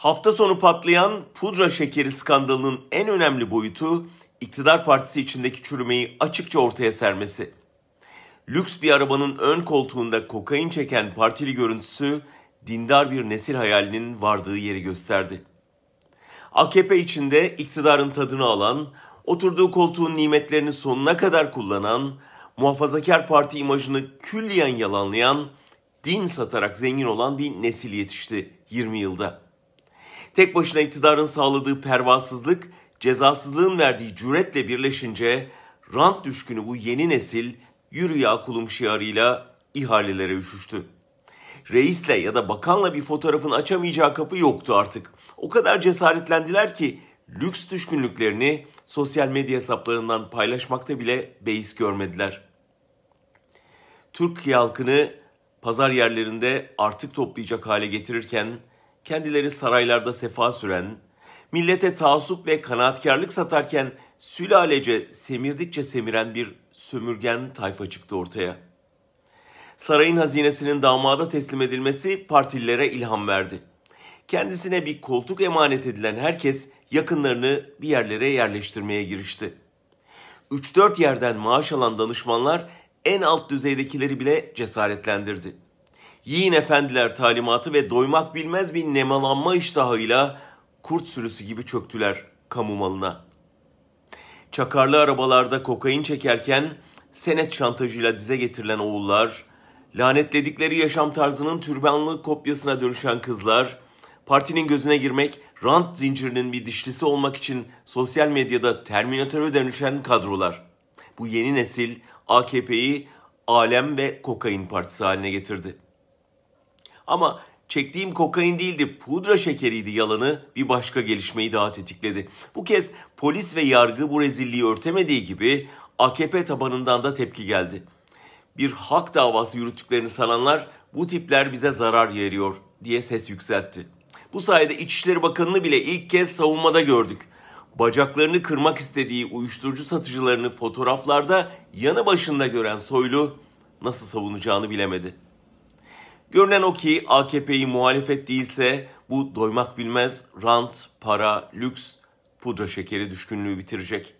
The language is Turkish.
Hafta sonu patlayan pudra şekeri skandalının en önemli boyutu iktidar partisi içindeki çürümeyi açıkça ortaya sermesi. Lüks bir arabanın ön koltuğunda kokain çeken partili görüntüsü dindar bir nesil hayalinin vardığı yeri gösterdi. AKP içinde iktidarın tadını alan, oturduğu koltuğun nimetlerini sonuna kadar kullanan, muhafazakar parti imajını külliyen yalanlayan, din satarak zengin olan bir nesil yetişti 20 yılda. Tek başına iktidarın sağladığı pervasızlık, cezasızlığın verdiği cüretle birleşince rant düşkünü bu yeni nesil yürü ya kulum şiarıyla ihalelere üşüştü. Reisle ya da bakanla bir fotoğrafın açamayacağı kapı yoktu artık. O kadar cesaretlendiler ki lüks düşkünlüklerini sosyal medya hesaplarından paylaşmakta bile beis görmediler. Türk halkını pazar yerlerinde artık toplayacak hale getirirken kendileri saraylarda sefa süren, millete taassup ve kanaatkarlık satarken sülalece semirdikçe semiren bir sömürgen tayfa çıktı ortaya. Sarayın hazinesinin damada teslim edilmesi partililere ilham verdi. Kendisine bir koltuk emanet edilen herkes yakınlarını bir yerlere yerleştirmeye girişti. 3-4 yerden maaş alan danışmanlar en alt düzeydekileri bile cesaretlendirdi. Yiyin efendiler talimatı ve doymak bilmez bir nemalanma iştahıyla kurt sürüsü gibi çöktüler kamu malına. Çakarlı arabalarda kokain çekerken senet şantajıyla dize getirilen oğullar, lanetledikleri yaşam tarzının türbanlı kopyasına dönüşen kızlar, partinin gözüne girmek, rant zincirinin bir dişlisi olmak için sosyal medyada terminatöre dönüşen kadrolar. Bu yeni nesil AKP'yi alem ve kokain partisi haline getirdi. Ama çektiğim kokain değildi, pudra şekeriydi yalanı bir başka gelişmeyi daha tetikledi. Bu kez polis ve yargı bu rezilliği örtemediği gibi AKP tabanından da tepki geldi. Bir hak davası yürüttüklerini sananlar bu tipler bize zarar veriyor diye ses yükseltti. Bu sayede İçişleri Bakanı'nı bile ilk kez savunmada gördük. Bacaklarını kırmak istediği uyuşturucu satıcılarını fotoğraflarda yanı başında gören Soylu nasıl savunacağını bilemedi. Görünen o ki AKP'yi muhalefet değilse bu doymak bilmez rant, para, lüks, pudra şekeri düşkünlüğü bitirecek.